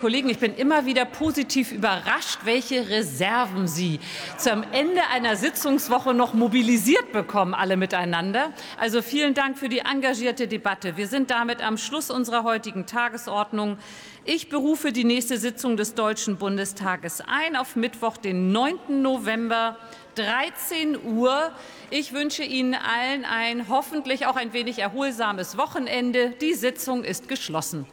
Kollegen, ich bin immer wieder positiv überrascht, welche Reserven Sie zum Ende einer Sitzungswoche noch mobilisiert bekommen, alle miteinander. Also vielen Dank für die engagierte Debatte. Wir sind damit am Schluss unserer heutigen Tagesordnung. Ich berufe die nächste Sitzung des Deutschen Bundestages ein auf Mittwoch, den 9. November 13 Uhr. Ich wünsche Ihnen allen ein hoffentlich auch ein wenig erholsames Wochenende. Die Sitzung ist geschlossen.